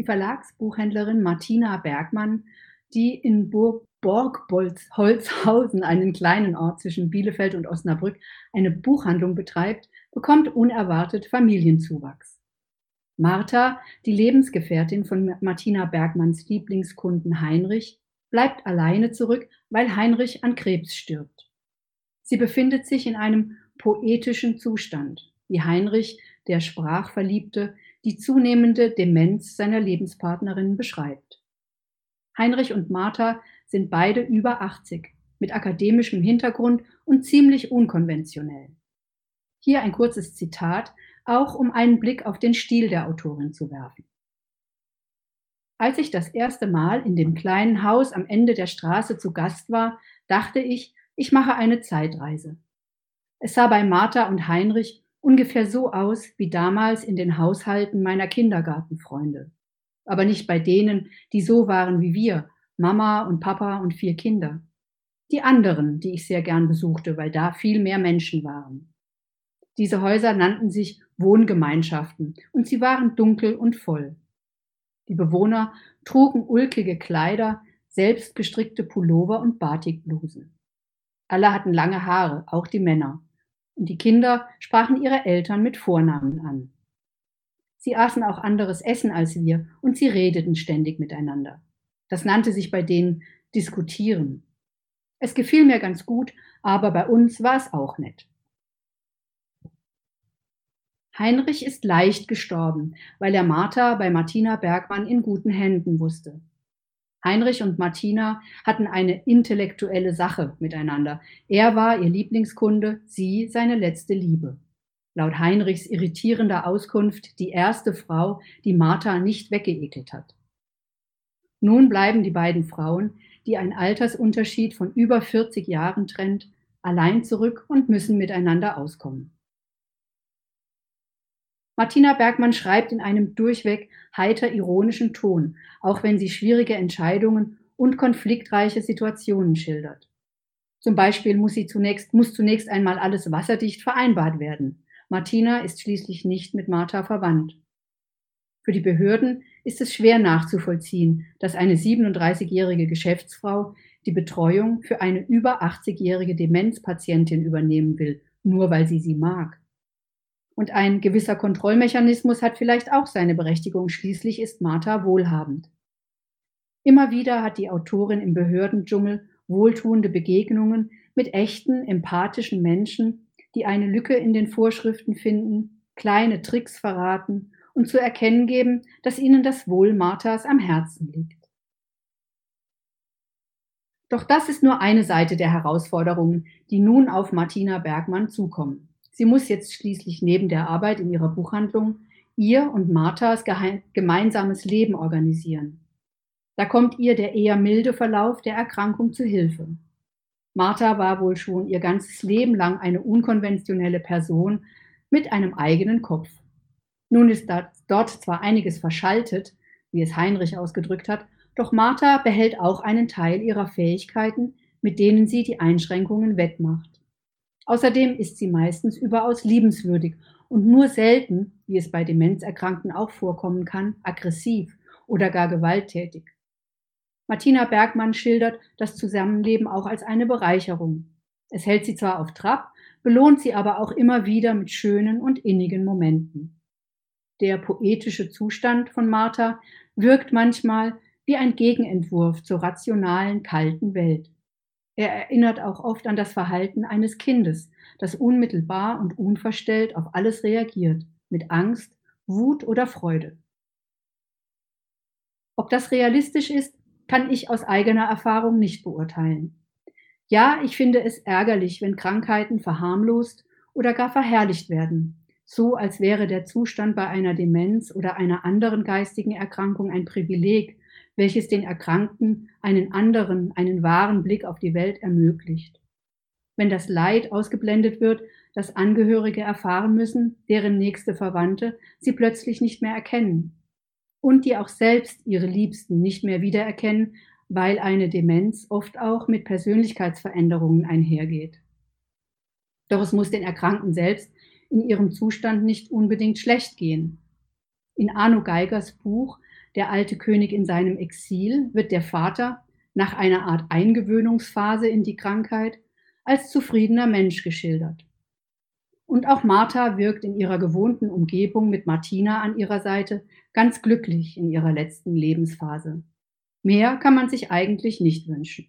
Die Verlagsbuchhändlerin Martina Bergmann, die in Burg Borgholzhausen, einen kleinen Ort zwischen Bielefeld und Osnabrück, eine Buchhandlung betreibt, bekommt unerwartet Familienzuwachs. Martha, die Lebensgefährtin von Martina Bergmanns Lieblingskunden Heinrich, bleibt alleine zurück, weil Heinrich an Krebs stirbt. Sie befindet sich in einem poetischen Zustand, wie Heinrich, der Sprachverliebte, die zunehmende Demenz seiner Lebenspartnerin beschreibt. Heinrich und Martha sind beide über 80, mit akademischem Hintergrund und ziemlich unkonventionell. Hier ein kurzes Zitat, auch um einen Blick auf den Stil der Autorin zu werfen. Als ich das erste Mal in dem kleinen Haus am Ende der Straße zu Gast war, dachte ich, ich mache eine Zeitreise. Es sah bei Martha und Heinrich ungefähr so aus wie damals in den Haushalten meiner Kindergartenfreunde. Aber nicht bei denen, die so waren wie wir, Mama und Papa und vier Kinder. Die anderen, die ich sehr gern besuchte, weil da viel mehr Menschen waren. Diese Häuser nannten sich Wohngemeinschaften und sie waren dunkel und voll. Die Bewohner trugen ulkige Kleider, selbstgestrickte Pullover und Batikblusen. Alle hatten lange Haare, auch die Männer. Und die Kinder sprachen ihre Eltern mit Vornamen an. Sie aßen auch anderes Essen als wir und sie redeten ständig miteinander. Das nannte sich bei denen diskutieren. Es gefiel mir ganz gut, aber bei uns war es auch nett. Heinrich ist leicht gestorben, weil er Martha bei Martina Bergmann in guten Händen wusste. Heinrich und Martina hatten eine intellektuelle Sache miteinander. Er war ihr Lieblingskunde, sie seine letzte Liebe. Laut Heinrichs irritierender Auskunft die erste Frau, die Martha nicht weggeekelt hat. Nun bleiben die beiden Frauen, die ein Altersunterschied von über 40 Jahren trennt, allein zurück und müssen miteinander auskommen. Martina Bergmann schreibt in einem durchweg heiter ironischen Ton, auch wenn sie schwierige Entscheidungen und konfliktreiche Situationen schildert. Zum Beispiel muss, zunächst, muss zunächst einmal alles wasserdicht vereinbart werden. Martina ist schließlich nicht mit Martha verwandt. Für die Behörden ist es schwer nachzuvollziehen, dass eine 37-jährige Geschäftsfrau die Betreuung für eine über 80-jährige Demenzpatientin übernehmen will, nur weil sie sie mag. Und ein gewisser Kontrollmechanismus hat vielleicht auch seine Berechtigung. Schließlich ist Martha wohlhabend. Immer wieder hat die Autorin im Behördendschungel wohltuende Begegnungen mit echten, empathischen Menschen, die eine Lücke in den Vorschriften finden, kleine Tricks verraten und zu erkennen geben, dass ihnen das Wohl Marthas am Herzen liegt. Doch das ist nur eine Seite der Herausforderungen, die nun auf Martina Bergmann zukommen. Sie muss jetzt schließlich neben der Arbeit in ihrer Buchhandlung ihr und Marthas gemeinsames Leben organisieren. Da kommt ihr der eher milde Verlauf der Erkrankung zu Hilfe. Martha war wohl schon ihr ganzes Leben lang eine unkonventionelle Person mit einem eigenen Kopf. Nun ist dort zwar einiges verschaltet, wie es Heinrich ausgedrückt hat, doch Martha behält auch einen Teil ihrer Fähigkeiten, mit denen sie die Einschränkungen wettmacht. Außerdem ist sie meistens überaus liebenswürdig und nur selten, wie es bei Demenzerkrankten auch vorkommen kann, aggressiv oder gar gewalttätig. Martina Bergmann schildert das Zusammenleben auch als eine Bereicherung. Es hält sie zwar auf Trab, belohnt sie aber auch immer wieder mit schönen und innigen Momenten. Der poetische Zustand von Martha wirkt manchmal wie ein Gegenentwurf zur rationalen, kalten Welt. Er erinnert auch oft an das Verhalten eines Kindes, das unmittelbar und unverstellt auf alles reagiert, mit Angst, Wut oder Freude. Ob das realistisch ist, kann ich aus eigener Erfahrung nicht beurteilen. Ja, ich finde es ärgerlich, wenn Krankheiten verharmlost oder gar verherrlicht werden, so als wäre der Zustand bei einer Demenz oder einer anderen geistigen Erkrankung ein Privileg, welches den Erkrankten einen anderen, einen wahren Blick auf die Welt ermöglicht. Wenn das Leid ausgeblendet wird, das Angehörige erfahren müssen, deren nächste Verwandte sie plötzlich nicht mehr erkennen und die auch selbst ihre Liebsten nicht mehr wiedererkennen, weil eine Demenz oft auch mit Persönlichkeitsveränderungen einhergeht. Doch es muss den Erkrankten selbst in ihrem Zustand nicht unbedingt schlecht gehen. In Arno Geigers Buch Der alte König in seinem Exil wird der Vater nach einer Art Eingewöhnungsphase in die Krankheit als zufriedener Mensch geschildert. Und auch Martha wirkt in ihrer gewohnten Umgebung mit Martina an ihrer Seite ganz glücklich in ihrer letzten Lebensphase. Mehr kann man sich eigentlich nicht wünschen.